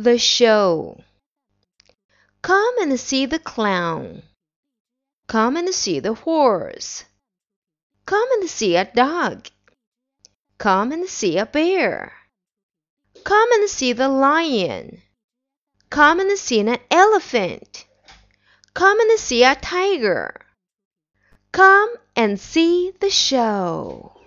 The show. Come and see the clown. Come and see the horse. Come and see a dog. Come and see a bear. Come and see the lion. Come and see an elephant. Come and see a tiger. Come and see the show.